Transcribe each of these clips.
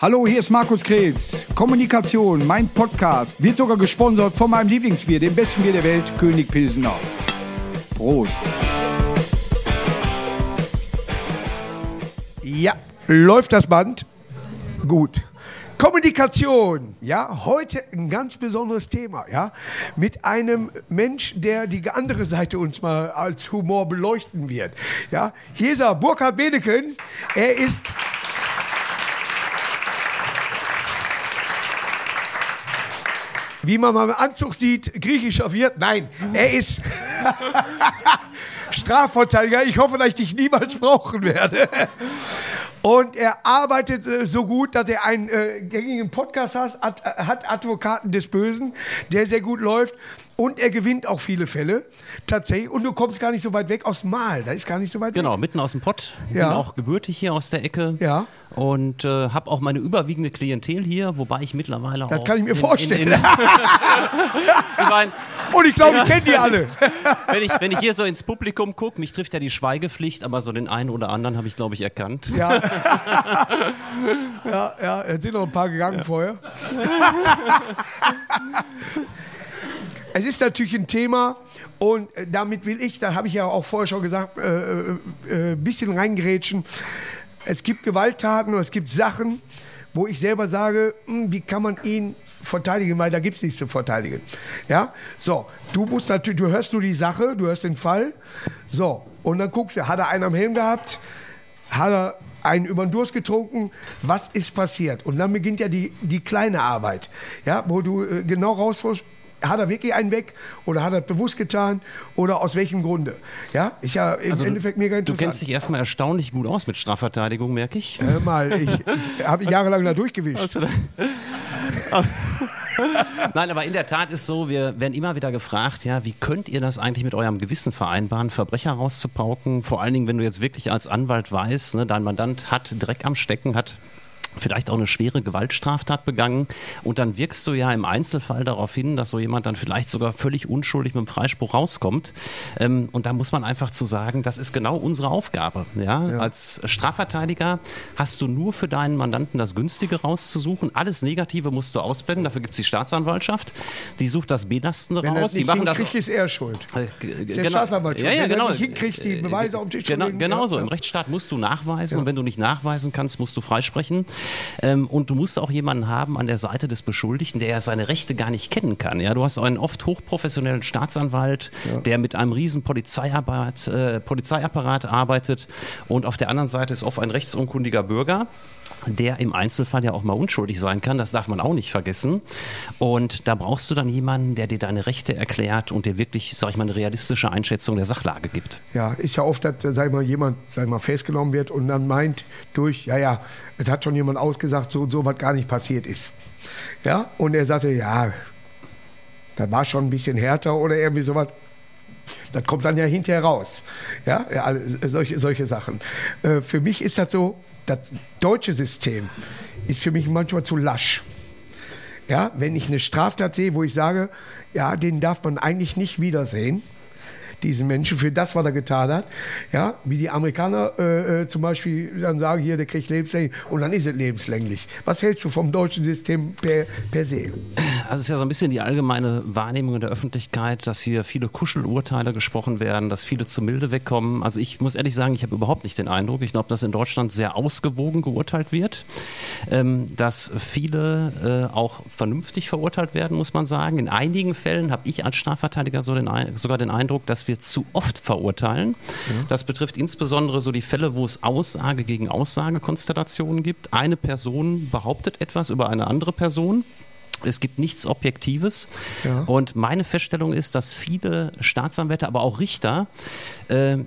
Hallo, hier ist Markus Kretz. Kommunikation, mein Podcast, wird sogar gesponsert von meinem Lieblingsbier, dem besten Bier der Welt, König Pilsener. Prost. Ja, läuft das Band? Gut. Kommunikation, ja, heute ein ganz besonderes Thema, ja, mit einem Mensch, der die andere Seite uns mal als Humor beleuchten wird, ja. Hier ist er, Burkhard Beneken, er ist wie man mal im Anzug sieht, griechischer Wirt. Nein, er ist Strafverteidiger. Ich hoffe, dass ich dich niemals brauchen werde. Und er arbeitet äh, so gut, dass er einen äh, gängigen Podcast hat, ad, äh, hat, Advokaten des Bösen, der sehr gut läuft. Und er gewinnt auch viele Fälle, tatsächlich. Und du kommst gar nicht so weit weg aus Mal, da ist gar nicht so weit genau, weg. Genau, mitten aus dem Pott. Ja. Bin auch gebürtig hier aus der Ecke. Ja. Und äh, habe auch meine überwiegende Klientel hier, wobei ich mittlerweile Das auch. kann ich mir in- vorstellen. In, in, ich mein, Und ich glaube, ich kenne die alle. wenn, ich, wenn ich hier so ins Publikum gucke, mich trifft ja die Schweigepflicht, aber so den einen oder anderen habe ich, glaube ich, erkannt. Ja. ja, ja, es sind noch ein paar gegangen vorher. Es ist natürlich ein Thema und äh, damit will ich, da habe ich ja auch vorher schon gesagt, ein äh, äh, bisschen reingrätschen. Es gibt Gewalttaten und es gibt Sachen, wo ich selber sage, hm, wie kann man ihn verteidigen, weil da gibt es nichts zu verteidigen. Ja, so, du musst natürlich, du hörst nur die Sache, du hörst den Fall, so, und dann guckst du, hat er einen am Helm gehabt, hat er einen über den Durst getrunken, was ist passiert? Und dann beginnt ja die, die kleine Arbeit, ja, wo du äh, genau rausfindest, hat er wirklich einen weg oder hat er es bewusst getan oder aus welchem Grunde? Ja, ist ja im Also du- Endeffekt mega Du interessant. kennst dich erstmal erstaunlich gut aus mit Strafverteidigung, merke ich. Hör mal, ich, ich habe jahrelang da durchgewischt. Du da- Nein, aber in der Tat ist so, wir werden immer wieder gefragt, ja, wie könnt ihr das eigentlich mit eurem Gewissen vereinbaren, Verbrecher rauszupauken? Vor allen Dingen, wenn du jetzt wirklich als Anwalt weißt, ne, dein Mandant hat Dreck am Stecken, hat vielleicht auch eine schwere Gewaltstraftat begangen und dann wirkst du ja im Einzelfall darauf hin, dass so jemand dann vielleicht sogar völlig unschuldig mit dem Freispruch rauskommt. Ähm, und da muss man einfach zu sagen, das ist genau unsere Aufgabe. Ja? Als Strafverteidiger hast du nur für deinen Mandanten das Günstige rauszusuchen. Alles Negative musst du ausblenden. Dafür gibt es die Staatsanwaltschaft. Die sucht das Belastende Wenn er raus. nicht machen das. hinkriegt, ist er schuld. Äh, Ist der genau. Staatsanwalt schuld. Ja, ja, Wenn er genau. nicht hinkriegt, die Beweise auf den Tisch genau, Genau ja, so. ja. Im Rechtsstaat musst du nachweisen und wenn du nicht nachweisen kannst, musst du freisprechen. Ähm, und du musst auch jemanden haben an der Seite des Beschuldigten, der ja seine Rechte gar nicht kennen kann. Ja, du hast einen oft hochprofessionellen Staatsanwalt, der mit einem riesen Polizeiapparat, äh, Polizeiapparat arbeitet. Und auf der anderen Seite ist oft ein rechtsunkundiger Bürger der im Einzelfall ja auch mal unschuldig sein kann, das darf man auch nicht vergessen. Und da brauchst du dann jemanden, der dir deine Rechte erklärt und dir wirklich, sag ich mal, eine realistische Einschätzung der Sachlage gibt. Ja, ist ja oft, dass, sag ich mal, jemand, sag ich mal, festgenommen wird und dann meint durch, ja, ja, es hat schon jemand ausgesagt, so und so, was gar nicht passiert ist. Ja, und er sagte, ja, das war schon ein bisschen härter oder irgendwie sowas. Das kommt dann ja hinterher raus. Ja, ja solche, solche Sachen. Äh, für mich ist das so, das deutsche System ist für mich manchmal zu lasch. Ja, wenn ich eine Straftat sehe, wo ich sage, ja, den darf man eigentlich nicht wiedersehen, diesen Menschen für das, was er getan hat. Ja, wie die Amerikaner äh, äh, zum Beispiel dann sagen, hier, der kriegt lebenslänglich und dann ist es lebenslänglich. Was hältst du vom deutschen System per, per se? Also es ist ja so ein bisschen die allgemeine Wahrnehmung in der Öffentlichkeit, dass hier viele Kuschelurteile gesprochen werden, dass viele zu milde wegkommen. Also ich muss ehrlich sagen, ich habe überhaupt nicht den Eindruck. Ich glaube, dass in Deutschland sehr ausgewogen geurteilt wird, ähm, dass viele äh, auch vernünftig verurteilt werden, muss man sagen. In einigen Fällen habe ich als Strafverteidiger so den, sogar den Eindruck, dass wir zu oft verurteilen. Das betrifft insbesondere so die Fälle, wo es Aussage gegen Aussagekonstellationen gibt. Eine Person behauptet etwas über eine andere Person. Es gibt nichts Objektives. Ja. Und meine Feststellung ist, dass viele Staatsanwälte, aber auch Richter, äh, äh,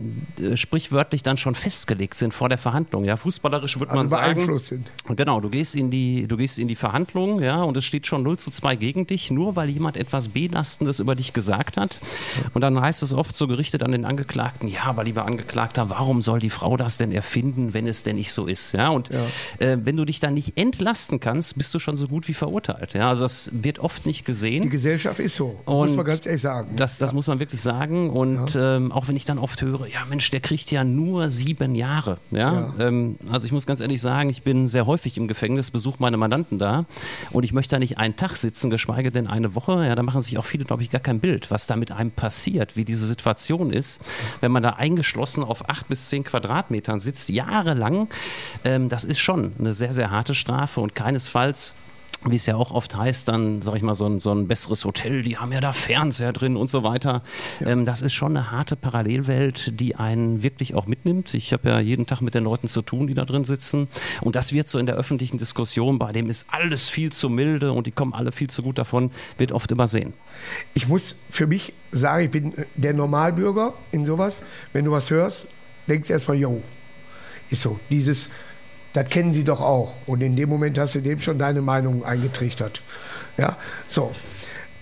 sprichwörtlich dann schon festgelegt sind vor der Verhandlung. Ja, fußballerisch würde man Also sagen. beeinflusst sind. Genau, du gehst in die, du gehst in die Verhandlung, ja, und es steht schon 0 zu 2 gegen dich, nur weil jemand etwas Belastendes über dich gesagt hat. Und dann heißt es oft so gerichtet an den Angeklagten, ja, aber lieber Angeklagter, warum soll die Frau das denn erfinden, wenn es denn nicht so ist? Ja, und Äh, wenn du dich dann nicht entlasten kannst, bist du schon so gut wie verurteilt. Ja, also Also das wird oft nicht gesehen. Die Gesellschaft ist so, muss man ganz ehrlich sagen. Das, das ja. muss man wirklich sagen. Und ja. ähm, auch wenn ich dann oft höre, ja Mensch, der kriegt ja nur sieben Jahre. Ja? ja. Ähm, also ich muss ganz ehrlich sagen, ich bin sehr häufig im Gefängnis, besuche meine Mandanten da und ich möchte da nicht einen Tag sitzen, geschweige denn eine Woche. Ja, da machen sich auch viele, glaube ich, gar kein Bild, was da mit einem passiert, wie diese Situation ist, wenn man da eingeschlossen auf acht bis zehn Quadratmetern sitzt, jahrelang. Ähm, das ist schon eine sehr, sehr harte Strafe und keinesfalls wie es ja auch oft heißt, dann, sag ich mal, so ein, so ein besseres Hotel, die haben ja da Fernseher drin und so weiter. Ja. Ähm, das ist schon eine harte Parallelwelt, die einen wirklich auch mitnimmt. Ich habe ja jeden Tag mit den Leuten zu tun, die da drin sitzen. Und das wird so in der öffentlichen Diskussion, bei dem ist alles viel zu milde und die kommen alle viel zu gut davon, wird oft übersehen. Ich muss für mich sagen, ich bin der Normalbürger in sowas. Wenn du was hörst, denkst du erstmal, yo, ist so. Dieses das kennen sie doch auch. Und in dem Moment hast du dem schon deine Meinung eingetrichtert. Ja, so.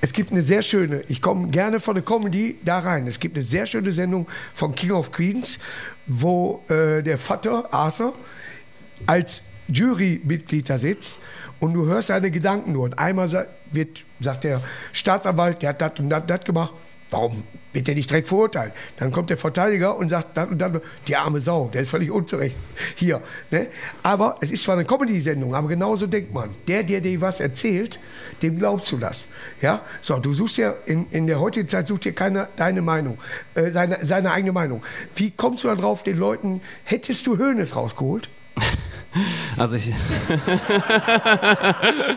Es gibt eine sehr schöne, ich komme gerne von der Comedy da rein. Es gibt eine sehr schöne Sendung von King of Queens, wo äh, der Vater, Arthur, als Jurymitglied da sitzt und du hörst seine Gedanken nur. Und einmal wird, sagt der Staatsanwalt, der hat das und das gemacht Warum wird der nicht direkt verurteilt? Dann kommt der Verteidiger und sagt dann und dann, die arme Sau, der ist völlig unzurecht. Hier. Ne? Aber es ist zwar eine Comedy-Sendung, aber genauso denkt man. Der, der dir was erzählt, dem glaubst du das. Ja? So, du suchst ja in, in der heutigen Zeit sucht dir keiner deine Meinung, äh, seine, seine eigene Meinung. Wie kommst du darauf, den Leuten, hättest du Höhnes rausgeholt? Also ich.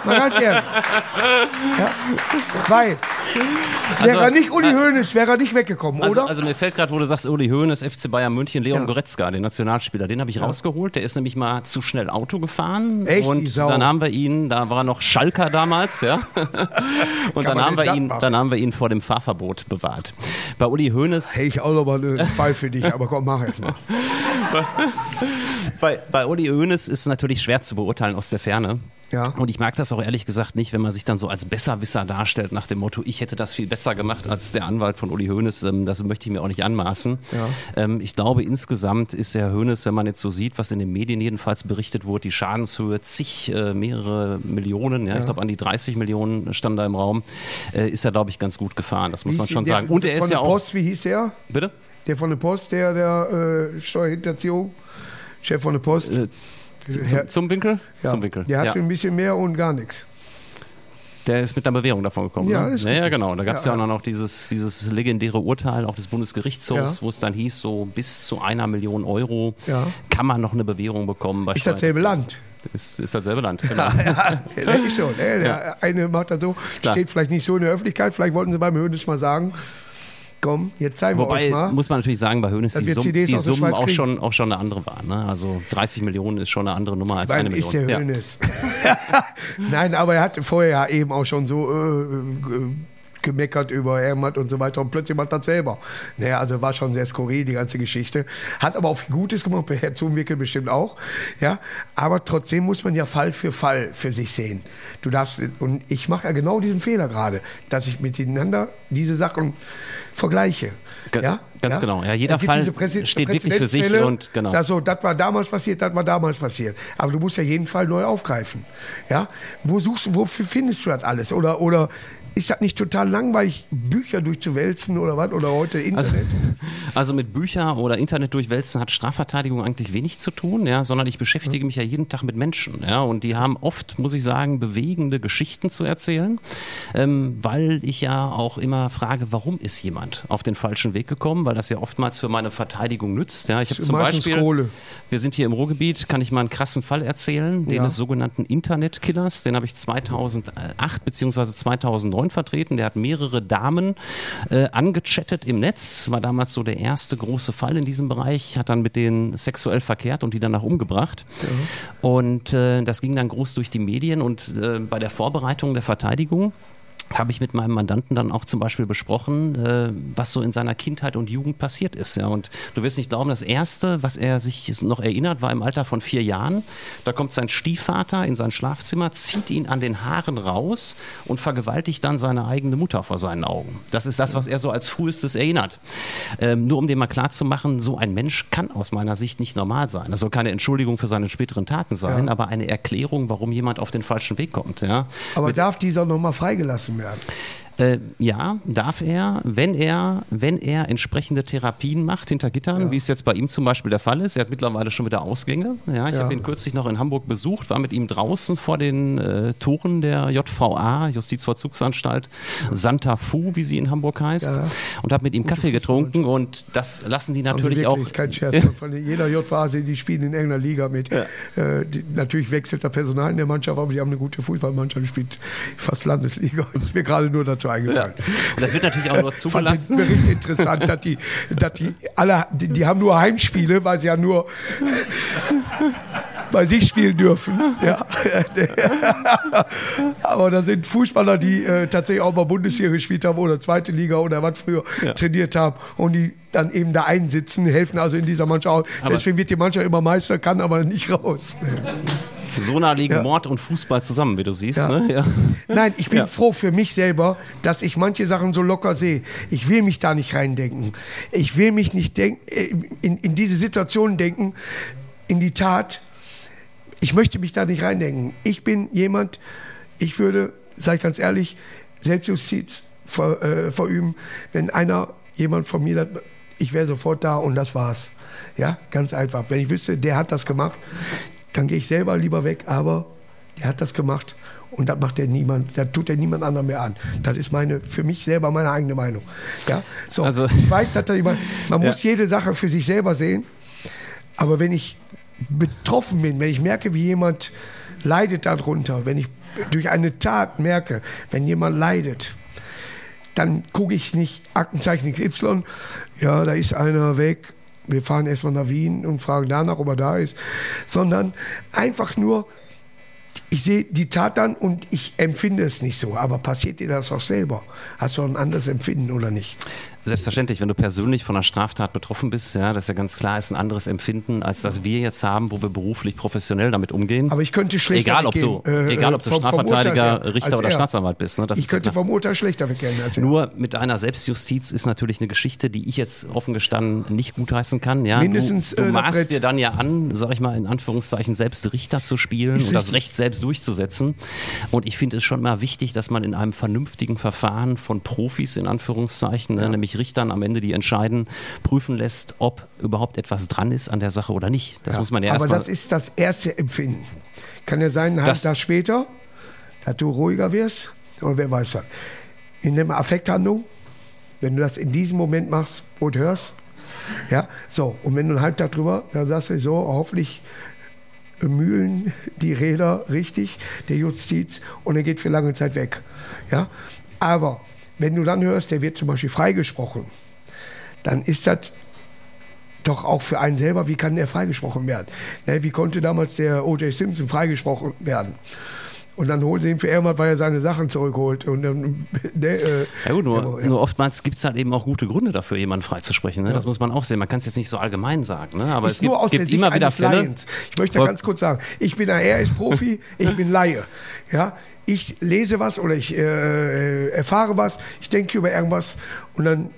Mal ganz ehrlich. Ja, weil, wäre also, nicht Uli Hoeneß, wäre er nicht weggekommen, also, oder? Also mir fällt gerade, wo du sagst, Uli Hoeneß, FC Bayern München, Leon ja. Goretzka, den Nationalspieler, den habe ich ja. rausgeholt. Der ist nämlich mal zu schnell Auto gefahren. Echt? Und dann haben wir ihn, da war er noch Schalker damals, ja. und dann haben, wir ihn, dann haben wir ihn vor dem Fahrverbot bewahrt. Bei Uli Hoeneß. Hey, ich auch noch mal einen Fall für dich, aber komm, mach erst mal. bei, bei Uli Hoeneß ist es natürlich schwer zu beurteilen aus der Ferne. Ja. Und ich mag das auch ehrlich gesagt nicht, wenn man sich dann so als Besserwisser darstellt, nach dem Motto, ich hätte das viel besser gemacht als der Anwalt von Uli Hoeneß. Ähm, das möchte ich mir auch nicht anmaßen. Ja. Ähm, ich glaube, insgesamt ist Herr Hoeneß, wenn man jetzt so sieht, was in den Medien jedenfalls berichtet wurde, die Schadenshöhe zig, äh, mehrere Millionen, ja, ich glaube an die 30 Millionen stand da im Raum, äh, ist er, glaube ich, ganz gut gefahren. Das muss man schon sagen. Und er ist ja auch. Post, wie hieß der? Bitte? Der von der Post, der, der äh, Steuerhinterziehung, Chef von der Post. Äh, zum, zum, Winkel? Ja, zum Winkel. Der hatte ja. ein bisschen mehr und gar nichts. Der ist mit einer Bewährung davon gekommen. Ja, ne? ja, ja, genau. Da gab es ja, ja, auch noch dieses, dieses legendäre Urteil auch des Bundesgerichtshofs, wo es dann hieß, so bis zu einer Million Euro kann man noch eine Bewährung bekommen. Bei ist dasselbe Land. Ist, ist dasselbe Land, genau. ja, ja, ist so. Ne? Der eine macht das so, steht vielleicht nicht so in der Öffentlichkeit, vielleicht wollten sie beim Höhnes mal sagen, komm, jetzt zeigen Wobei, wir euch mal. muss man natürlich sagen, bei Hönes die, Summ, die Summen auch schon, auch schon eine andere waren. Ne? Also 30 Millionen ist schon eine andere Nummer als Wann eine Million. ist der Hönes. Ja. Nein, aber er hatte vorher ja eben auch schon so äh, äh, gemeckert über Hermann und so weiter und plötzlich macht das selber. Naja, also war schon sehr skurril, die ganze Geschichte. Hat aber auch viel Gutes gemacht, bei Herr Zumwickel bestimmt auch. Ja, aber trotzdem muss man ja Fall für Fall für sich sehen. Du darfst, und ich mache ja genau diesen Fehler gerade, dass ich miteinander diese Sachen vergleiche. Ja? Ganz ja? genau. Ja, jeder Fall steht wirklich für sich und genau. Sag so, das war damals passiert, das war damals passiert. Aber du musst ja jeden Fall neu aufgreifen. Ja? Wo suchst du, wofür findest du das alles? Oder, oder ist das nicht total langweilig, Bücher durchzuwälzen oder was? Oder heute Internet? Also, also, mit Bücher oder Internet durchwälzen hat Strafverteidigung eigentlich wenig zu tun, ja, sondern ich beschäftige mich ja jeden Tag mit Menschen. Ja, und die haben oft, muss ich sagen, bewegende Geschichten zu erzählen, ähm, weil ich ja auch immer frage, warum ist jemand auf den falschen Weg gekommen? Weil das ja oftmals für meine Verteidigung nützt. Ja, ich habe zum Beispiel, Kohle. wir sind hier im Ruhrgebiet, kann ich mal einen krassen Fall erzählen, den ja. des sogenannten Internetkillers. Den habe ich 2008 bzw. 2009 Frauen vertreten. Der hat mehrere Damen äh, angechattet im Netz, war damals so der erste große Fall in diesem Bereich, hat dann mit denen sexuell verkehrt und die danach umgebracht. Mhm. Und äh, das ging dann groß durch die Medien und äh, bei der Vorbereitung der Verteidigung habe ich mit meinem Mandanten dann auch zum Beispiel besprochen, äh, was so in seiner Kindheit und Jugend passiert ist. Ja. Und du wirst nicht glauben, das Erste, was er sich noch erinnert, war im Alter von vier Jahren. Da kommt sein Stiefvater in sein Schlafzimmer, zieht ihn an den Haaren raus und vergewaltigt dann seine eigene Mutter vor seinen Augen. Das ist das, was er so als frühestes erinnert. Ähm, nur um dem mal klarzumachen, so ein Mensch kann aus meiner Sicht nicht normal sein. Das soll keine Entschuldigung für seine späteren Taten sein, ja. aber eine Erklärung, warum jemand auf den falschen Weg kommt. Ja. Aber Mit darf dieser nochmal freigelassen werden? Werden. Äh, ja, darf er, wenn er, wenn er entsprechende Therapien macht hinter Gittern, ja. wie es jetzt bei ihm zum Beispiel der Fall ist. Er hat mittlerweile schon wieder Ausgänge. Ja, ich ja. habe ihn kürzlich noch in Hamburg besucht, war mit ihm draußen vor den äh, Toren der JVA, Justizvollzugsanstalt Santa Fu, wie sie in Hamburg heißt, und habe mit ihm Gute Kaffee getrunken und das lassen die natürlich also wirklich, auch. Ist kein Scherz. Von jeder JVA, die spielen in irgendeiner Liga mit. Äh, die, natürlich wechselt der Personal in der Mannschaft, aber die haben eine gute Fußballmannschaft, die spielt fast Landesliga. Das ist mir gerade nur dazu eingefallen. Ja. Und das wird natürlich auch nur zugelassen. Ich fand den Bericht interessant, dass die, dass die alle, die, die haben nur Heimspiele, weil sie ja nur bei sich spielen dürfen. Ja. Aber da sind Fußballer, die äh, tatsächlich auch mal Bundesliga gespielt haben oder zweite Liga oder was früher ja. trainiert haben und die dann eben da einsitzen, helfen also in dieser Mannschaft. Aber Deswegen wird die Mannschaft immer Meister, kann aber nicht raus. So nah liegen ja. Mord und Fußball zusammen, wie du siehst. Ja. Ne? Ja. Nein, ich bin froh für mich selber, dass ich manche Sachen so locker sehe. Ich will mich da nicht reindenken. Ich will mich nicht denk äh, in, in diese Situation denken, in die Tat, ich möchte mich da nicht reindenken. Ich bin jemand, ich würde, sage ich ganz ehrlich, Selbstjustiz ver, äh, verüben, wenn einer, jemand von mir, ich wäre sofort da und das war's. Ja, ganz einfach. Wenn ich wüsste, der hat das gemacht, dann gehe ich selber lieber weg, aber der hat das gemacht und das macht er niemand, das tut er niemand anderem mehr an. Das ist meine, für mich selber meine eigene Meinung. Ja, so. Also, ich weiß, dass da jemand, man ja. muss jede Sache für sich selber sehen, aber wenn ich betroffen bin, wenn ich merke, wie jemand leidet darunter, wenn ich durch eine Tat merke, wenn jemand leidet, dann gucke ich nicht Aktenzeichen XY, ja, da ist einer weg, wir fahren erstmal nach Wien und fragen danach, ob er da ist, sondern einfach nur, ich sehe die Tat dann und ich empfinde es nicht so. Aber passiert dir das auch selber? Hast du ein anderes Empfinden oder nicht? Selbstverständlich, wenn du persönlich von einer Straftat betroffen bist, ja, das ist ja ganz klar, ist ein anderes Empfinden, als das wir jetzt haben, wo wir beruflich professionell damit umgehen. Aber ich könnte schlechter egal, ob du, äh, egal, ob du vom, Strafverteidiger, vom Richter oder Staatsanwalt bist. Ne, ich könnte vom Urteil schlechter weggehen. Nur mit deiner Selbstjustiz ist natürlich eine Geschichte, die ich jetzt offen gestanden nicht gutheißen kann. Ja, Mindestens. Du, du äh, maßt dir dann ja an, sag ich mal in Anführungszeichen, selbst Richter zu spielen ist und das Recht selbst durchzusetzen. Und ich finde es schon mal wichtig, dass man in einem vernünftigen Verfahren von Profis in Anführungszeichen, ne, ja. Nämlich Richtern am Ende, die entscheiden, prüfen lässt, ob überhaupt etwas dran ist an der Sache oder nicht. Das ja, muss man ja Aber das ist das erste Empfinden. Kann ja sein, ein halbes später, dass du ruhiger wirst oder wer weiß was. In der Affekthandlung, wenn du das in diesem Moment machst, du hörst, ja, so, und wenn du einen Halbtag drüber, dann sagst du so, hoffentlich mühlen die Räder richtig, der Justiz, und er geht für lange Zeit weg. Ja? Aber wenn du dann hörst, der wird zum Beispiel freigesprochen, dann ist das doch auch für einen selber, wie kann der freigesprochen werden? Ne, wie konnte damals der O.J. Simpson freigesprochen werden? Und dann holen sie ihn für irgendwas, weil er seine Sachen zurückholt. Und dann, ne, äh, ja gut, nur, ja. nur oftmals gibt es halt eben auch gute Gründe dafür, jemanden freizusprechen. Ne? Ja. Das muss man auch sehen. Man kann es jetzt nicht so allgemein sagen. Ne? Aber ist es gibt, nur aus gibt der immer wieder Fälle. Lions. Ich möchte ganz kurz sagen, ich bin ein RS-Profi, ich bin Laie. Ja? Ich lese was oder ich äh, äh, erfahre was, ich denke über irgendwas und dann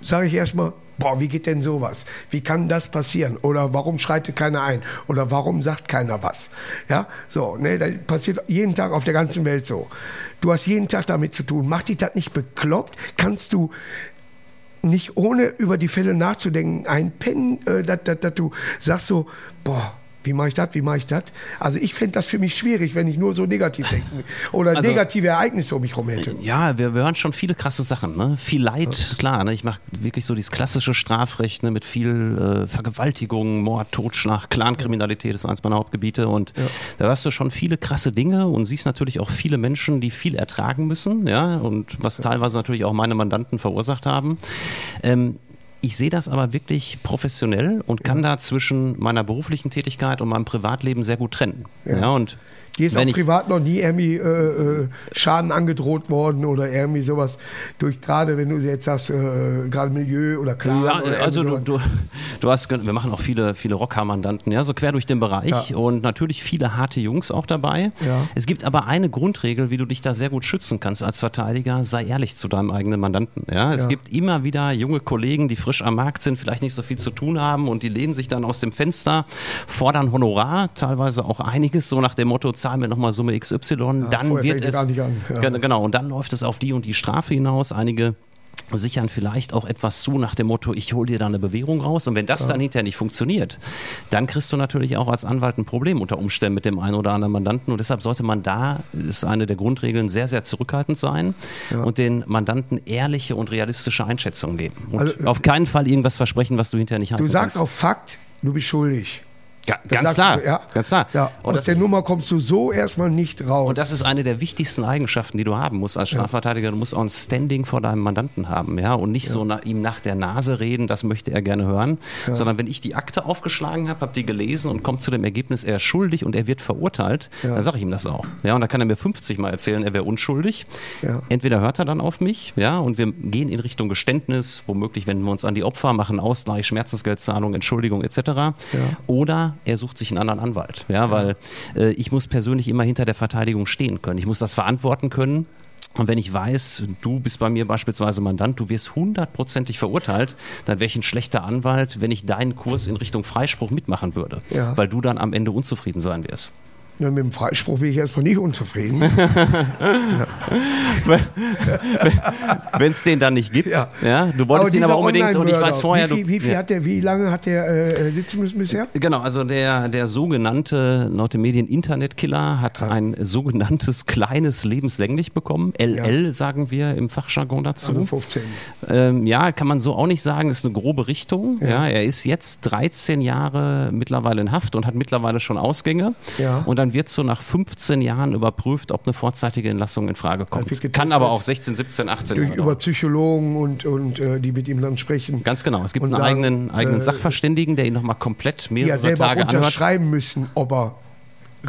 sage ich erstmal, boah, wie geht denn sowas? Wie kann das passieren? Oder warum schreitet keiner ein? Oder warum sagt keiner was? Ja, so, ne, das passiert jeden Tag auf der ganzen Welt so. Du hast jeden Tag damit zu tun. Macht dich das nicht bekloppt? Kannst du nicht ohne über die Fälle nachzudenken einpennen, äh, dass du sagst so, boah, wie mache ich das? Wie mache ich das? Also ich fände das für mich schwierig, wenn ich nur so negativ denken oder also, negative Ereignisse um mich herum hätte. Ja, wir, wir hören schon viele krasse Sachen. Ne? Viel Leid, klar. Ne? Ich mache wirklich so dieses klassische Strafrecht ne? mit viel äh, Vergewaltigung, Mord, Totschlag, Clankriminalität ist eins meiner Hauptgebiete. Und ja. da hörst du schon viele krasse Dinge und siehst natürlich auch viele Menschen, die viel ertragen müssen. Ja? Und was teilweise natürlich auch meine Mandanten verursacht haben. Ähm, ich sehe das aber wirklich professionell und kann ja. da zwischen meiner beruflichen Tätigkeit und meinem Privatleben sehr gut trennen. Ja. ja und Die ist Wenn auch privat noch nie irgendwie äh, äh, Schaden angedroht worden oder irgendwie sowas. Durch gerade, wenn du jetzt sagst, äh, gerade Milieu oder Clan. Ja, oder also du, du, du hast, wir machen auch viele, viele Rocker-Mandanten, ja, so quer durch den Bereich Ja. und natürlich viele harte Jungs auch dabei. Ja. Es gibt aber eine Grundregel, wie du dich da sehr gut schützen kannst als Verteidiger, sei ehrlich zu deinem eigenen Mandanten. Ja, es Ja. gibt immer wieder junge Kollegen, die frisch am Markt sind, vielleicht nicht so viel zu tun haben und die lehnen sich dann aus dem Fenster, fordern Honorar, teilweise auch einiges, so nach dem Motto, zahl mir nochmal Summe XY, dann vorher wird es, an, ja. Gen- genau, und dann läuft es auf die und die Strafe hinaus. Einige sichern vielleicht auch etwas zu nach dem Motto, ich hole dir da eine Bewährung raus. Und wenn das dann hinterher nicht funktioniert, dann kriegst du natürlich auch als Anwalt ein Problem unter Umständen mit dem einen oder anderen Mandanten. Und deshalb sollte man da, ist eine der Grundregeln, sehr, sehr zurückhaltend sein und den Mandanten ehrliche und realistische Einschätzungen geben. Und Also, auf keinen Fall irgendwas versprechen, was du hinterher nicht halten Du sagst kannst. auf Fakt, du bist schuldig. Ga ganz klar, Du, ja, ganz klar. Ja, Und aus der ist- Nummer kommst du so erstmal nicht raus. Und das ist eine der wichtigsten Eigenschaften, die du haben musst als Strafverteidiger. Du musst auch ein Standing vor deinem Mandanten haben, ja, und nicht so nach, ihm nach der Nase reden, das möchte er gerne hören, sondern wenn ich die Akte aufgeschlagen habe, habe die gelesen und komme zu dem Ergebnis, er ist schuldig und er wird verurteilt, dann sage ich ihm das auch. Ja, und dann kann er mir 50 Mal erzählen, er wäre unschuldig. Entweder hört er dann auf mich, ja, und wir gehen in Richtung Geständnis, womöglich wenden wir uns an die Opfer, machen Ausgleich, Schmerzensgeldzahlung, Entschuldigung etc. Oder er sucht sich einen anderen Anwalt, ja, weil äh, ich muss persönlich immer hinter der Verteidigung stehen können. Ich muss das verantworten können. Und wenn ich weiß, du bist bei mir beispielsweise Mandant, du wirst hundertprozentig verurteilt, dann wäre ich ein schlechter Anwalt, wenn ich deinen Kurs in Richtung Freispruch mitmachen würde, Ja. weil du dann am Ende unzufrieden sein wirst. Ja, mit dem Freispruch bin ich erstmal nicht unzufrieden. Wenn es den dann nicht gibt, Ja. ja, du wolltest ihn aber unbedingt und ich weiß vorher, Wie, viel, wie, viel ja. hat der, wie lange hat der äh, sitzen müssen bisher? Genau, also der, der sogenannte, laut den Medien Internetkiller hat ein sogenanntes kleines lebenslänglich bekommen. LL sagen wir im Fachjargon dazu. Also 15. Ähm, ja, kann man so auch nicht sagen, ist eine grobe Richtung. Ja. er ist jetzt 13 Jahre mittlerweile in Haft und hat mittlerweile schon Ausgänge. Ja. Und dann wird so nach 15 Jahren überprüft, ob eine vorzeitige Entlassung in Frage kommt. Kann aber auch 16, 17, 18 Durch, Jahre über. Psychologen und, und äh, die mit ihm dann sprechen. Ganz genau. Es gibt einen sagen, eigenen, eigenen äh, Sachverständigen, der ihn nochmal komplett die ja mehrere selber Tage anhört. unterschreiben müssen, ob er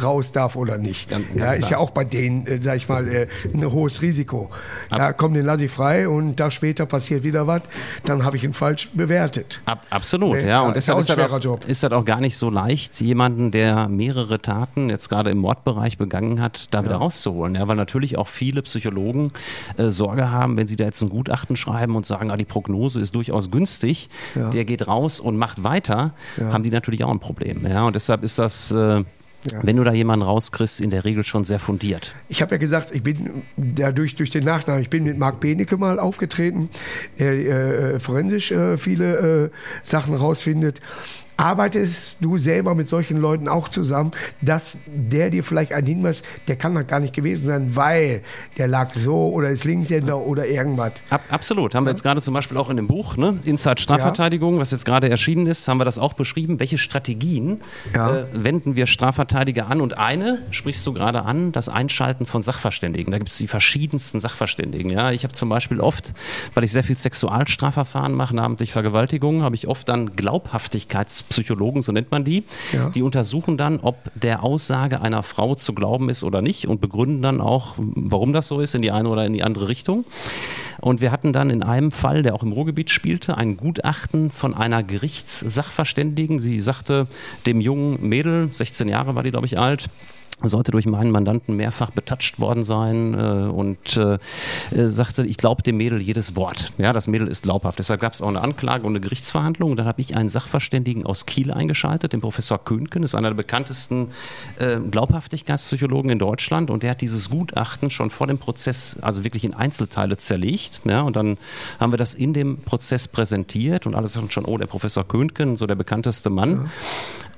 raus darf oder nicht. Ganz- ganz ja, ist ja auch bei denen, äh, sag ich mal, äh, ein hohes Risiko. Ja, Abs- komm, den lasse ich frei und einen Tag später passiert wieder was, dann habe ich ihn falsch bewertet. Ab, absolut, Nee, ja. ja, Und ist deshalb ein ist das, schwerer auch, ist das auch gar nicht so leicht, jemanden, der mehrere Taten jetzt gerade im Mordbereich begangen hat, da wieder rauszuholen. Ja, weil natürlich auch viele Psychologen äh, Sorge haben, wenn sie da jetzt ein Gutachten schreiben und sagen, ah, die Prognose ist durchaus günstig, Ja. der geht raus und macht weiter, haben die natürlich auch ein Problem. Ja, und deshalb ist das. Ja. Wenn du da jemanden rauskriegst, in der Regel schon sehr fundiert. Ich habe ja gesagt, ich bin dadurch durch den Nachnamen, ich bin mit Marc Benecke mal aufgetreten, der äh, forensisch äh, viele äh, Sachen rausfindet. Arbeitest du selber mit solchen Leuten auch zusammen, dass der dir vielleicht einen Hinweis, der kann das gar nicht gewesen sein, weil der lag so oder ist Linkshänder oder irgendwas. Ab, absolut. Haben wir jetzt gerade zum Beispiel auch in dem Buch, ne? Inside Strafverteidigung, was jetzt gerade erschienen ist, haben wir das auch beschrieben. Welche Strategien Ja. äh, wenden wir Strafverteidiger an? Und eine sprichst du gerade an, das Einschalten von Sachverständigen. Da gibt es die verschiedensten Sachverständigen. Ja? Ich habe zum Beispiel oft, weil ich sehr viel Sexualstrafverfahren mache, namentlich Vergewaltigungen, habe ich oft dann Glaubhaftigkeitspsychologen, so nennt man die, Ja. die untersuchen dann, ob der Aussage einer Frau zu glauben ist oder nicht und begründen dann auch, warum das so ist, in die eine oder in die andere Richtung. Und wir hatten dann in einem Fall, der auch im Ruhrgebiet spielte, ein Gutachten von einer Gerichtssachverständigen. Sie sagte dem jungen Mädel, 16 Jahre war die, glaube ich, alt, sollte durch meinen Mandanten mehrfach betatscht worden sein äh, und äh, äh, sagte, ich glaube dem Mädel jedes Wort. Ja, das Mädel ist glaubhaft. Deshalb gab es auch eine Anklage und eine Gerichtsverhandlung. Und dann habe ich einen Sachverständigen aus Kiel eingeschaltet, den Professor Könken, ist einer der bekanntesten äh, Glaubhaftigkeitspsychologen in Deutschland. Und der hat dieses Gutachten schon vor dem Prozess, also wirklich in Einzelteile zerlegt. Ja, und dann haben wir das in dem Prozess präsentiert und alle sagten schon, oh, der Professor Könken, so der bekannteste Mann.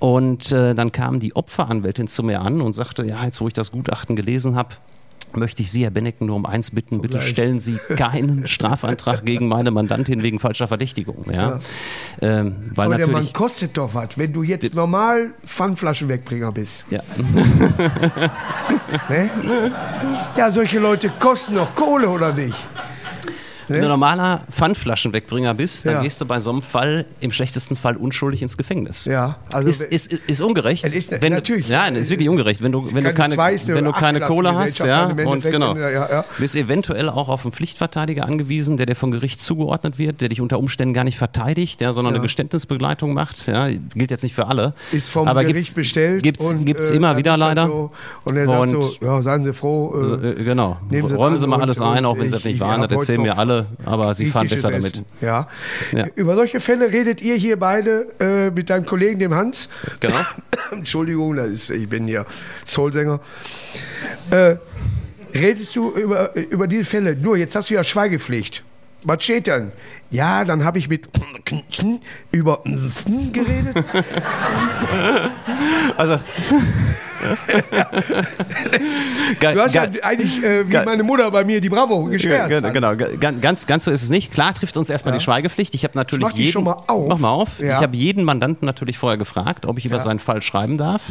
Und äh, dann kam die Opferanwältin zu mir an und sagte, ja, jetzt wo ich das Gutachten gelesen habe, möchte ich Sie, Herr Bennecken, nur um eins bitten, bitte gleich. stellen Sie keinen Strafantrag gegen meine Mandantin wegen falscher Verdächtigung. Ja? Ähm, weil Aber der Mann kostet doch was, wenn du jetzt normal Pfandflaschenwegbringer bist. Ja. Ne? Ja, solche Leute kosten doch Kohle, oder nicht? Wenn du normaler Pfandflaschenwegbringer bist, dann Ja. gehst du bei so einem Fall im schlechtesten Fall unschuldig ins Gefängnis. Ja, also ist, ist, ist ungerecht. Es ist- wenn, natürlich. Ja, es ist wirklich ungerecht. Wenn du, wenn du keine wenn du keine Kohle hast, ja, und genau. du- ja, bist eventuell auch auf einen Pflichtverteidiger angewiesen, der dir vom Gericht zugeordnet wird, der dich unter Umständen gar nicht verteidigt, ja, sondern eine Geständnisbegleitung macht. Ja, gilt jetzt nicht für alle. ist vom aber Gericht gibt's, bestellt. Gibt's, und, gibt's äh, immer wieder leider. So, und er sagt Und- so, ja, seien Sie froh. Äh, äh, genau. Sie Räumen Sie mal alles ein, auch wenn Sie das nicht ich waren. Das erzählen mir noch alle, aber Sie fahren besser damit. Essen. Ja. Ja. Über solche Fälle redet ihr hier beide äh, mit deinem Kollegen, dem Hans. Genau. Entschuldigung, das ist, ich bin hier Soulsänger. Äh, redest du über, über diese Fälle? Nur, jetzt hast du ja Schweigepflicht. Was steht dann? Ja, dann habe ich mit über geredet. Also. Du hast ja eigentlich äh, wie Geil. meine Mutter bei mir die Bravo Ja, gesperrt. genau, genau. Ga- Ganz, ganz so ist es nicht. Klar trifft uns erstmal Ja. die Schweigepflicht. Ich habe natürlich mach die jeden, schon mal auf. Mach mal auf. Ja. Ich habe jeden Mandanten natürlich vorher gefragt, ob ich über Ja. seinen Fall schreiben darf.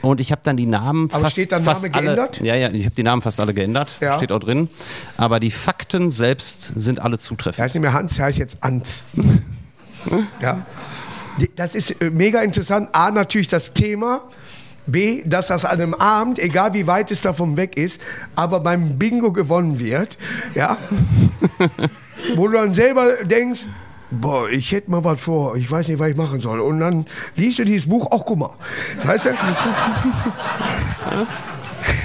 Und ich habe dann die Namen Aber fast, steht dann Name alle, geändert? Ja, ja, ich habe die Namen fast alle geändert. Ja. Steht auch drin. Aber die Fakten selbst sind alle zutreffend. heißt nicht mehr Hans, der heißt jetzt Ant. ja. Das ist äh, mega interessant. A, natürlich das Thema. B, dass das an einem Abend, egal wie weit es davon weg ist, aber beim Bingo gewonnen wird. Ja. Wo du dann selber denkst, boah, ich hätte mal was vor, ich weiß nicht, was ich machen soll. Und dann liest du dieses Buch, ach guck mal. Weißt du?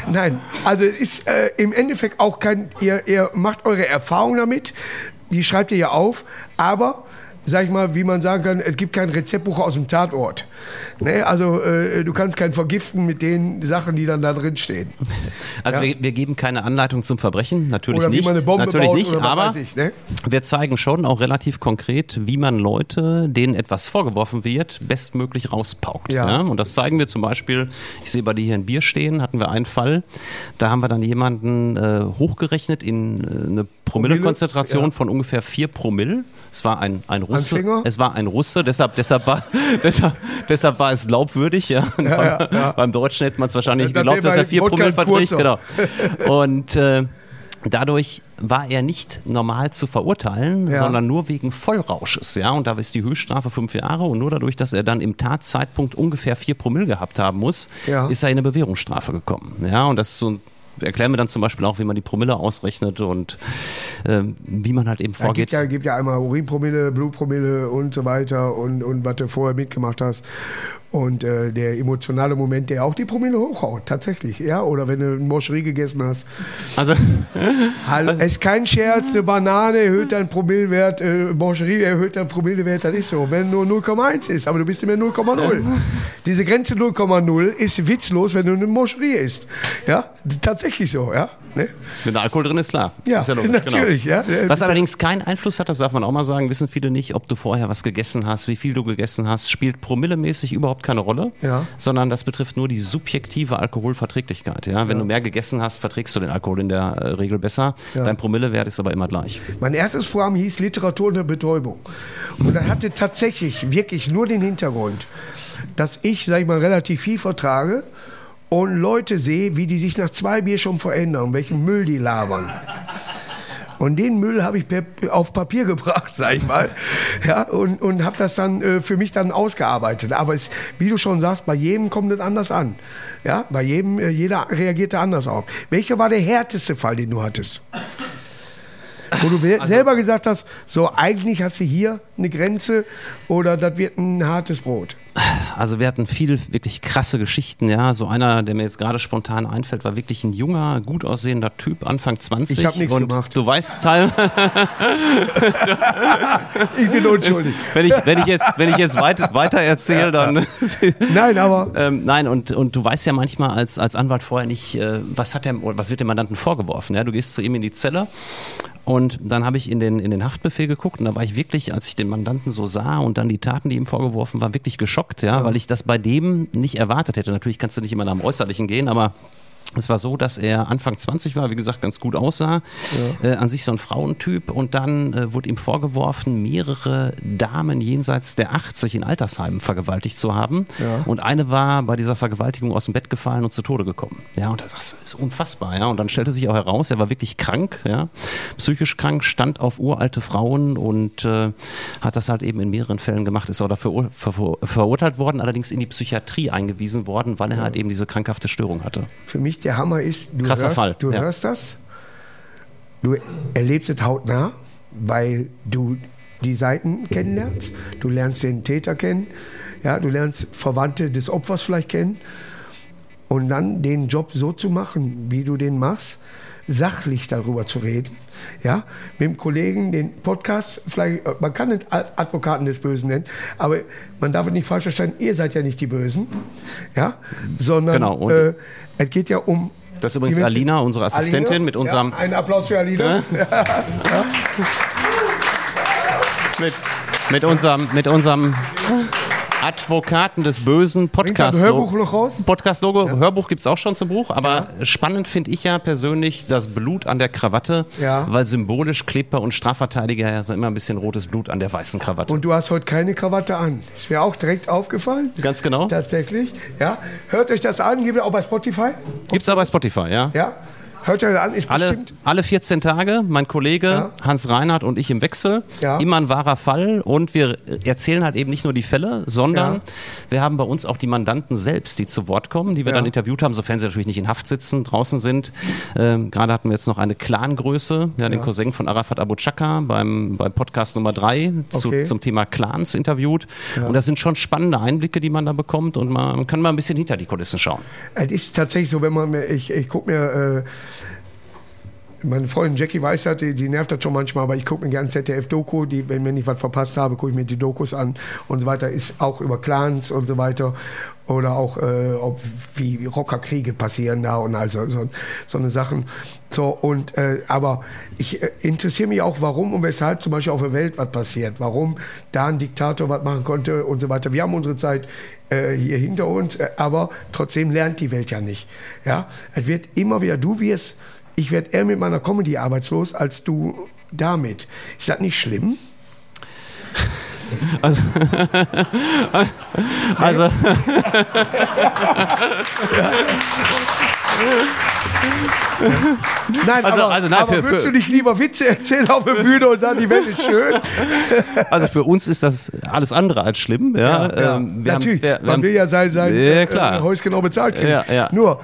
Nein, also es ist äh, im Endeffekt auch kein, ihr, ihr macht eure Erfahrung damit, die schreibt ihr ja auf, aber sag ich mal, wie man sagen kann, es gibt kein Rezeptbuch aus dem Tatort. Ne? Also äh, du kannst kein vergiften mit den Sachen, die dann da drin stehen. Also Ja. wir, wir geben keine Anleitung zum Verbrechen, natürlich Oder wie nicht. man eine Bombe natürlich baut nicht, aber ich, ne? wir zeigen schon auch relativ konkret, wie man Leute, denen etwas vorgeworfen wird, bestmöglich rauspaukt. Ja. Ja. Und das zeigen wir zum Beispiel, ich sehe bei dir hier ein Bier stehen, hatten wir einen Fall, da haben wir dann jemanden äh, hochgerechnet in äh, eine Promillekonzentration ja. von ungefähr 4 Promille. Es war ein, ein Russe. Anfänger? Es war ein Russe, deshalb, deshalb, war, deshalb, deshalb war es glaubwürdig. Ja. ja, ja. Beim Deutschen hätte man es wahrscheinlich Dann geglaubt, dass er bei 4 Wodka Promille verträgt. Genau. Und äh, dadurch war er nicht normal zu verurteilen, Ja. sondern nur wegen Vollrausches. Ja? Und da ist die Höchststrafe fünf Jahre. Und nur dadurch, dass er dann im Tatzeitpunkt ungefähr vier Promille gehabt haben muss, Ja. ist er in eine Bewährungsstrafe gekommen. Ja? Und das ist so ein Erklären wir dann zum Beispiel auch, wie man die Promille ausrechnet und ähm, wie man halt eben Ja, gibt, vorgeht. ja, gibt ja einmal Urinpromille, Blutpromille und so weiter und, und was du vorher mitgemacht hast. Und äh, der emotionale Moment, der auch die Promille hochhaut, tatsächlich. Ja, oder wenn du eine Moscherie gegessen hast. Also, Hallo, es ist kein Scherz, eine Banane erhöht deinen Promillewert, äh, Moscherie erhöht deinen Promillewert, das ist so. Wenn nur 0,1 ist, aber du bist immer 0,0. Diese Grenze 0,0 ist witzlos, wenn du eine Moscherie isst. Ja, tatsächlich so, ja. Ne? wenn da Alkohol drin ist, klar. Ja, ist logisch, natürlich, ja. Was allerdings keinen Einfluss hat, das darf man auch mal sagen, wissen viele nicht, ob du vorher was gegessen hast, wie viel du gegessen hast, spielt promillemäßig überhaupt keine Rolle, Ja. sondern das betrifft nur die subjektive Alkoholverträglichkeit. Ja? Wenn du mehr gegessen hast, verträgst du den Alkohol in der äh, Regel besser. Ja. Dein Promillewert ist aber immer gleich. Mein erstes Programm hieß Literatur unter Betäubung. Und das hatte tatsächlich wirklich nur den Hintergrund, dass ich, sag ich mal, relativ viel vertrage und Leute sehe, wie die sich nach zwei Bier schon verändern, welchen Müll die labern. Und den Müll habe ich per, auf Papier gebracht, sag ich mal. Ja, und, und habe das dann äh, für mich dann ausgearbeitet. Aber es, wie du schon sagst, bei jedem kommt es anders an. Ja, bei jedem, äh, jeder reagiert da anders auf. Welcher war der härteste Fall, den du hattest? Wo du we- selber gesagt hast, so eigentlich hast du hier eine Grenze oder das wird ein hartes Brot. Also wir hatten viel wirklich krasse Geschichten, ja. So einer, der mir jetzt gerade spontan einfällt, war wirklich ein junger, gut aussehender Typ, Anfang 20. Ich hab nichts gemacht. Du weißt, Teil, Ich bin unschuldig. wenn ich, wenn ich jetzt, wenn ich jetzt weit, weiter erzähle, dann. Nein, aber Ähm, nein, und, und du weißt ja manchmal als, als Anwalt vorher nicht, äh, was, hat der, was wird dem Mandanten vorgeworfen. Ja? Du gehst zu ihm in die Zelle und dann habe ich in den, in den Haftbefehl geguckt und da war ich wirklich, als ich den Mandanten so sah und dann die Taten, die ihm vorgeworfen waren, wirklich geschockt, ja, weil ich das bei dem nicht erwartet hätte. Natürlich kannst du nicht immer nach dem Äußerlichen gehen, aber Es war so, dass er Anfang 20 war, wie gesagt, ganz gut aussah. Ja. Äh, an sich so ein Frauentyp. Und dann äh, wurde ihm vorgeworfen, mehrere Damen jenseits der 80 in Altersheimen vergewaltigt zu haben. Ja. Und eine war bei dieser Vergewaltigung aus dem Bett gefallen und zu Tode gekommen. Ja, und das ist unfassbar. Ja. Und dann stellte sich auch heraus, er war wirklich krank, ja, psychisch krank, stand auf uralte Frauen und äh, hat das halt eben in mehreren Fällen gemacht. Ist auch dafür ver ver verurteilt worden, allerdings in die Psychiatrie eingewiesen worden, weil er halt eben diese krankhafte Störung hatte. Für mich der Hammer ist, du, Krasser hörst, Fall. du ja. hörst das, du erlebst es hautnah, weil du die Seiten kennenlernst, du lernst den Täter kennen, ja, du lernst Verwandte des Opfers vielleicht kennen und dann den Job so zu machen, wie du den machst, sachlich darüber zu reden. Ja, mit dem Kollegen den Podcast, vielleicht, äh, man kann nicht Advokaten des Bösen nennen, aber man darf nicht falsch verstehen, ihr seid ja nicht die Bösen, ja, sondern genau, äh, es geht ja um. Das ist übrigens Alina, unsere Assistentin, Alina? mit unserem. Ja, einen Applaus für Alina. Ja. Mit, mit unserem, mit unserem Advokaten des Bösen Podcast. Hörbuch noch raus? Podcast-Logo, ja. Hörbuch gibt es auch schon zum Buch, aber ja. spannend finde ich ja persönlich das Blut an der Krawatte, ja. weil symbolisch klebt bei uns Strafverteidiger ja so immer ein bisschen rotes Blut an der weißen Krawatte. Und du hast heute keine Krawatte an. Ist mir auch direkt aufgefallen. Ganz genau. Tatsächlich. Ja. Hört euch das an, gibt es auch bei Spotify? Gibt es auch bei Spotify, ja. Ja. Hört ihr an, ist alle, bestimmt. Alle 14 Tage, mein Kollege ja. Hans Reinhardt und ich im Wechsel. Ja. Immer ein wahrer Fall. Und wir erzählen halt eben nicht nur die Fälle, sondern ja. wir haben bei uns auch die Mandanten selbst, die zu Wort kommen, die wir dann interviewt haben, sofern sie natürlich nicht in Haft sitzen, draußen sind. Ähm, Gerade hatten wir jetzt noch eine Clangröße, ja, den Cousin von Arafat Abu Chaka beim, beim Podcast Nummer 3 okay. zum Thema Clans interviewt. Und das sind schon spannende Einblicke, die man da bekommt und man kann mal ein bisschen hinter die Kulissen schauen. Es ist tatsächlich so, wenn man, ich, ich gucke mir. Äh, meine Freundin Jackie weiß das, die, die, nervt das schon manchmal, aber ich gucke mir gerne ZDF-Doku, wenn, wenn ich was verpasst habe, gucke ich mir die Dokus an und so weiter. Ist auch über Clans und so weiter. Oder auch, äh, ob, wie Rockerkriege passieren da und also so, so eine Sachen. So, und, äh, aber ich äh, interessiere mich auch, warum und weshalb zum Beispiel auf der Welt was passiert. Warum da ein Diktator was machen konnte und so weiter. Wir haben unsere Zeit äh, hier hinter uns, äh, aber trotzdem lernt die Welt ja nicht. Ja, es wird immer wieder, du wirst ich werde eher mit meiner Comedy arbeitslos als du damit. Ist das nicht schlimm? Also, also Nein, also, aber, also nein, aber für, würdest du nicht lieber Witze erzählen auf der Bühne und sagen, die Welt ist schön? Also für uns ist das alles andere als schlimm. Ja, ja, ja. Ähm, Natürlich, haben, wir, man haben, will ja sein, sein ja, klar. Äh, Häuschen auch bezahlt kriegen. Ja, ja. Nur,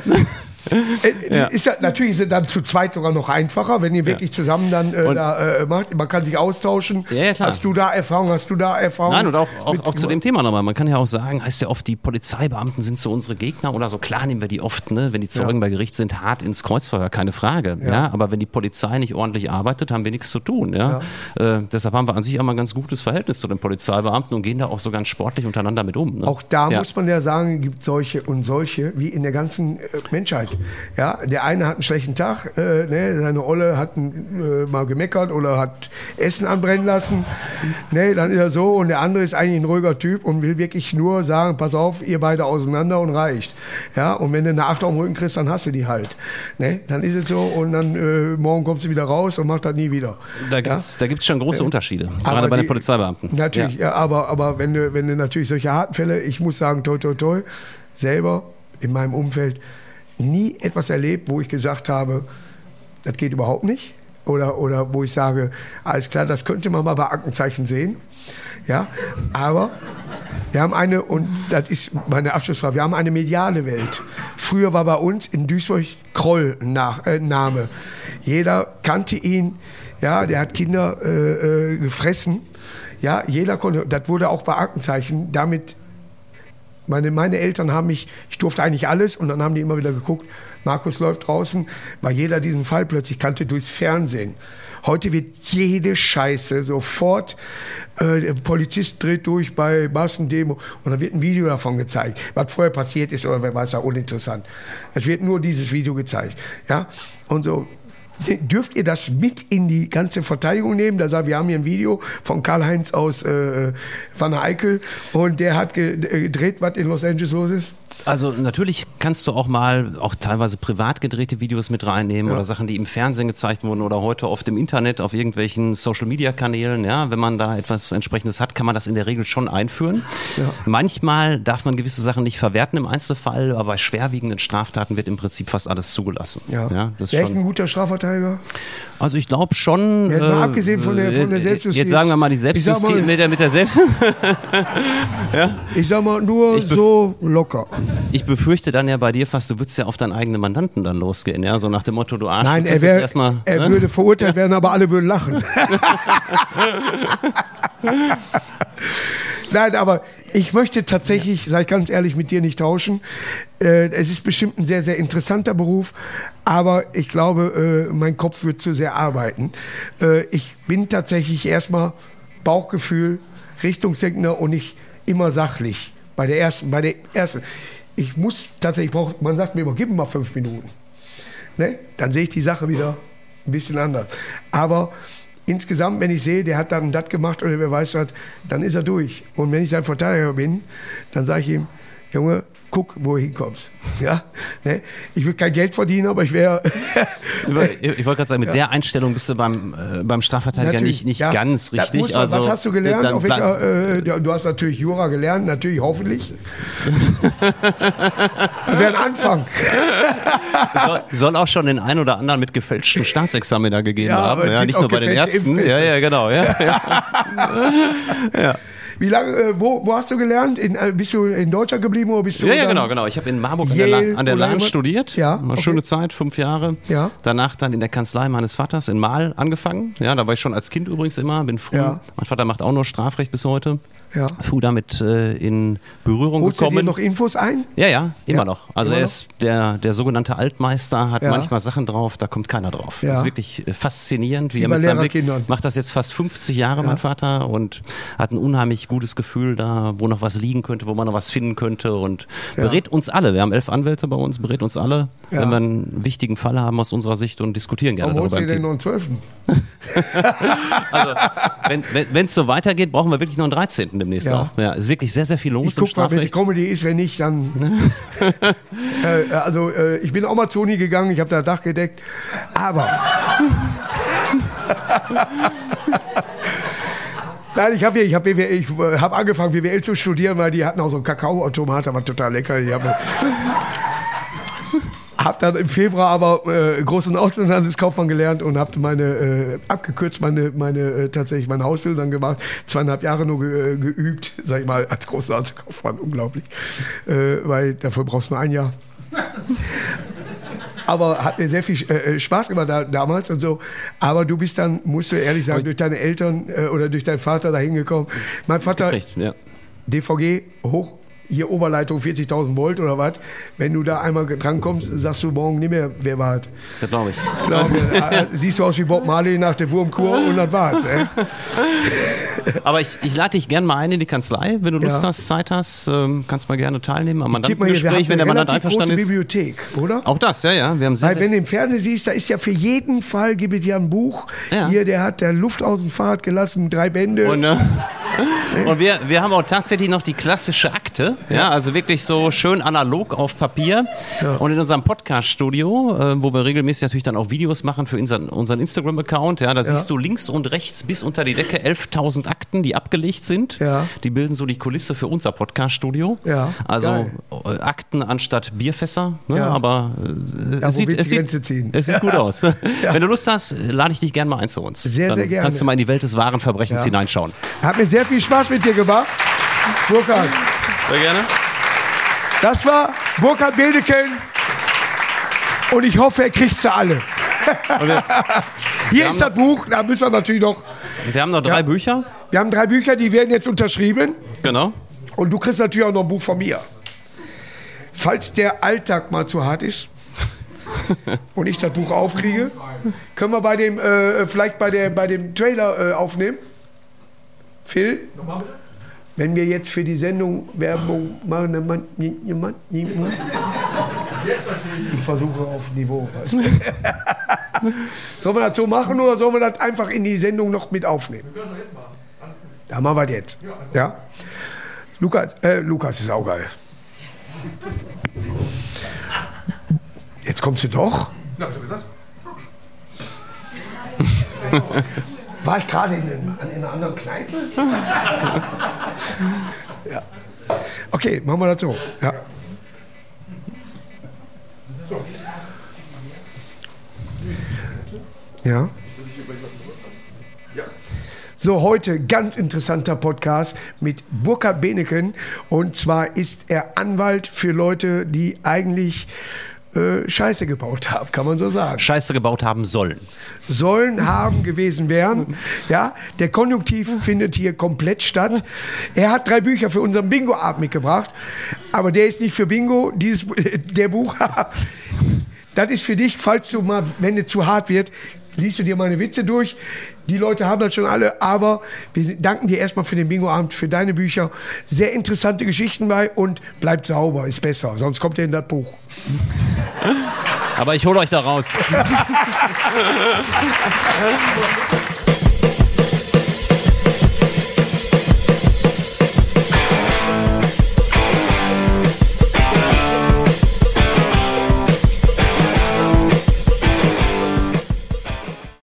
ja. Ist ja, natürlich es dann zu zweit sogar noch einfacher, wenn ihr wirklich zusammen dann äh, da, äh, macht. Man kann sich austauschen. Ja, ja, hast du da Erfahrung? Hast du da Erfahrung? Nein, und auch, auch, auch zu dem Thema nochmal. Man kann ja auch sagen, heißt ja oft, die Polizeibeamten sind so unsere Gegner oder so. Klar nehmen wir die oft, ne, wenn die Zeugen bei Gericht sind, hart ins Kreuzfeuer, keine Frage. Ja. aber wenn die Polizei nicht ordentlich arbeitet, haben wir nichts zu tun. Ja? Äh, deshalb haben wir an sich auch mal ein ganz gutes Verhältnis zu den Polizeibeamten und gehen da auch so ganz sportlich untereinander mit um. Ne? Auch da muss man ja sagen, gibt solche und solche, wie in der ganzen äh, Menschheit. Ja, der eine hat einen schlechten Tag, äh, ne, seine Olle hat äh, mal gemeckert oder hat Essen anbrennen lassen. Ne, dann ist er so und der andere ist eigentlich ein ruhiger Typ und will wirklich nur sagen, pass auf, ihr beide auseinander und reicht. Ja, und wenn du eine Acht auf dem Rücken kriegst, dann hast du die halt. Ne, dann ist es so und dann äh, morgen kommst du wieder raus und machst das nie wieder. Da gibt es ja? schon große Unterschiede, gerade bei den Polizeibeamten. Natürlich, ja. ja, aber, aber wenn, du, wenn du natürlich solche harten Fälle, ich muss sagen, toi, toi, toi, selber in meinem Umfeld, nie etwas erlebt, wo ich gesagt habe, das geht überhaupt nicht. Oder, oder wo ich sage, alles klar, das könnte man mal bei Aktenzeichen sehen. Ja, aber wir haben eine, und das ist meine Abschlussfrage, wir haben eine mediale Welt. Früher war bei uns in Duisburg Kroll nach, äh, Name. Jeder kannte ihn, ja, der hat Kinder äh, äh, gefressen. Ja, jeder konnte, das wurde auch bei Aktenzeichen damit meine, meine Eltern haben mich, ich durfte eigentlich alles und dann haben die immer wieder geguckt, Markus läuft draußen, weil jeder diesen Fall plötzlich kannte durchs Fernsehen. Heute wird jede Scheiße sofort, äh, der Polizist dreht durch bei Massendemo und dann wird ein Video davon gezeigt. Was vorher passiert ist oder wer weiß, ja uninteressant. Es wird nur dieses Video gezeigt. Ja? Und so, dürft ihr das mit in die ganze Verteidigung nehmen? Da sagt, wir haben hier ein Video von Karl-Heinz aus äh, Van der Eickel und der hat gedreht, was in Los Angeles los ist. Also natürlich kannst du auch mal auch teilweise privat gedrehte Videos mit reinnehmen ja. oder Sachen, die im Fernsehen gezeigt wurden oder heute oft im Internet auf irgendwelchen Social Media Kanälen. Ja, wenn man da etwas entsprechendes hat, kann man das in der Regel schon einführen. Ja. Manchmal darf man gewisse Sachen nicht verwerten im Einzelfall, aber bei schwerwiegenden Straftaten wird im Prinzip fast alles zugelassen. Ja, ja das ist schon ein guter Strafverteidiger. Also ich glaube schon. Ja, mal äh, abgesehen von der, von der Selbstjustiz. Jetzt sagen wir mal die Selbstjustiz mal, mit der, mit der Selbst. ja? Ich sag mal nur so locker. Ich befürchte dann ja bei dir fast, du würdest ja auf deinen eigenen Mandanten dann losgehen, ja, so nach dem Motto, du Arsch. Nein, er, wär, erstmal, er ne? würde verurteilt werden, aber alle würden lachen. Nein, aber ich möchte tatsächlich, sage ich ganz ehrlich, mit dir nicht tauschen. Äh, es ist bestimmt ein sehr, sehr interessanter Beruf, aber ich glaube, äh, mein Kopf wird zu sehr arbeiten. Äh, ich bin tatsächlich erstmal Bauchgefühl, Richtungsdenkender und nicht immer sachlich. Bei der ersten, bei der ersten. Ich muss tatsächlich, brauch, man sagt mir immer, gib mir mal fünf Minuten. Ne? Dann sehe ich die Sache wieder ein bisschen anders. Aber insgesamt, wenn ich sehe, der hat dann das gemacht oder wer weiß was, dann ist er durch. Und wenn ich sein Verteidiger bin, dann sage ich ihm, Junge, guck, wo du hinkommst. Ja? Ne? Ich will kein Geld verdienen, aber ich wäre. ich wollte gerade sagen, mit ja. der Einstellung bist du beim, äh, beim Strafverteidiger natürlich, nicht, nicht ja, ganz richtig. Man, also, was hast du gelernt? Auf welcher, äh, du hast natürlich Jura gelernt, natürlich hoffentlich. das wäre ein Anfang. soll, soll, auch schon den einen oder anderen mit gefälschten Staatsexaminer gegeben ja, haben. Ja, nicht nur bei den Ärzten. Ja, ja, genau. Ja. Wie lange, äh, wo, wo hast du gelernt? In, äh, bist du in Deutschland geblieben oder bist du? Ja, ja genau, genau. Ich habe in Marburg an der, La an der Lahn studiert. Ja. Eine okay. schöne Zeit, fünf Jahre. Ja. Danach dann in der Kanzlei meines Vaters in Mahl angefangen. Ja, da war ich schon als Kind übrigens immer, bin früh. Ja. Mein Vater macht auch nur Strafrecht bis heute ja. früh damit äh, in Berührung Holst gekommen. Holst du dir noch Infos ein? Ja, ja, immer ja. noch. Also immer er ist der, der sogenannte Altmeister, hat ja. manchmal Sachen drauf, da kommt keiner drauf. Das ist wirklich äh, faszinierend, wie, wie er mit seinem Blick macht das jetzt fast 50 Jahre, mein Vater, und hat ein unheimlich gutes Gefühl da, wo noch was liegen könnte, wo man noch was finden könnte und berät uns alle. Wir haben elf Anwälte bei uns, berät uns alle, wenn wir einen wichtigen Fall haben aus unserer Sicht und diskutieren gerne Warum darüber. Warum denn noch einen Zwölften? also, wenn es so weitergeht, brauchen wir wirklich noch einen 13 demnächst ja. auch. Ja, ist wirklich sehr, sehr viel los. Ich gucke mal, wenn die Comedy ist, wenn nicht, dann. äh, also, äh, ich bin auch mal zu Uni gegangen, ich habe da Dach gedeckt. Aber. Nein, ich habe ich hab, ich hab angefangen, BWL zu studieren, weil die hatten auch so einen Kakaoautomat, der war total lecker. Haben habe dann im Februar aber äh, großen Auslandskaufmann gelernt und habe meine äh, abgekürzt meine meine äh, tatsächlich meine Ausbildung dann gemacht. Zweieinhalb Jahre nur ge, äh, geübt, sag ich mal, als großen Auslandskaufmann, unglaublich, äh, weil dafür brauchst du nur ein Jahr. Aber hat mir sehr viel äh, Spaß gemacht da, damals und so. Aber du bist dann, musst du ehrlich sagen, durch deine Eltern äh, oder durch deinen Vater da hingekommen. Mein Vater, ja. DVG hoch hier Oberleitung 40.000 Volt oder was. Wenn du da einmal drankommst, sagst du morgen nicht mehr, wer war das? Das glaube ich. Glaub, äh, siehst du aus wie Bob Marley nach der Wurmkur und das war's. Äh. Aber ich, ich lade dich gerne mal ein in die Kanzlei, wenn du Lust ja. hast, Zeit hast, ähm, kannst mal gerne teilnehmen am Mandantengespräch, wenn der Mandant einverstanden ist. Bibliothek, oder? Auch das, ja, ja. Wir haben sehr, Weil wenn du im Fernsehen siehst, da ist ja für jeden Fall, gibt es ja ein Buch. Ja. Hier, der hat der Luft aus dem Fahrrad gelassen, drei Bände. Und, äh, und wir, wir haben auch tatsächlich noch die klassische Akte. Ja, also wirklich so schön analog auf Papier. Ja. Und in unserem Podcast-Studio, äh, wo wir regelmäßig natürlich dann auch Videos machen für unseren, unseren Instagram-Account, ja, da ja. siehst du links und rechts bis unter die Decke 11.000 Akten, die abgelegt sind. Ja. Die bilden so die Kulisse für unser Podcast-Studio. Ja. Also Geil. Äh, Akten anstatt Bierfässer. Ne? Ja. Aber äh, es, sieht, es, sieht, es sieht gut aus. Wenn du Lust hast, lade ich dich gerne mal ein zu uns. Sehr, dann sehr gerne. Kannst du mal in die Welt des wahren Verbrechens hineinschauen. Hat mir sehr viel Spaß mit dir gemacht. Burkhard. Sehr gerne. Das war Burkhard Bedeken. Und ich hoffe, er kriegt sie alle. Hier ist das Buch, da müssen wir natürlich noch. Wir haben noch drei ja. Bücher. Wir haben drei Bücher, die werden jetzt unterschrieben. Genau. Und du kriegst natürlich auch noch ein Buch von mir. Falls der Alltag mal zu hart ist und ich das Buch aufkriege, können wir bei dem, äh, vielleicht bei, der, bei dem Trailer äh, aufnehmen. Phil? Nochmal bitte. Wenn wir jetzt für die Sendung Werbung machen, dann man, ich versuche auf Niveau. Weißt du? Sollen wir das so machen oder sollen wir das einfach in die Sendung noch mit aufnehmen? Wir können das jetzt machen. Da machen wir das jetzt. Ja? Lukas, äh, Lukas ist auch geil. Jetzt kommst du doch. Ja, hab ich gesagt. War ich gerade in, in, einer anderen Kneipe? ja. Okay, machen wir das so. Ja. Ja. So, heute ganz interessanter Podcast mit Burkhard Beneken. Und zwar ist er Anwalt für Leute, die eigentlich äh, Scheiße gebaut haben, kann man so sagen. Scheiße gebaut haben sollen. Sollen, haben, gewesen wären. Ja, der Konjunktiv findet hier komplett statt. Er hat drei Bücher für unseren Bingo-Abend mitgebracht, aber der ist nicht für Bingo, dieses, der Buch. das ist für dich, falls du mal, wenn es zu hart wird, liest du dir meine Witze durch. Die Leute haben das schon alle, aber wir danken dir erstmal für den Bingo-Abend, für deine Bücher. Sehr interessante Geschichten bei und bleibt sauber, ist besser, sonst kommt ihr in das Buch. Aber ich hole euch da raus.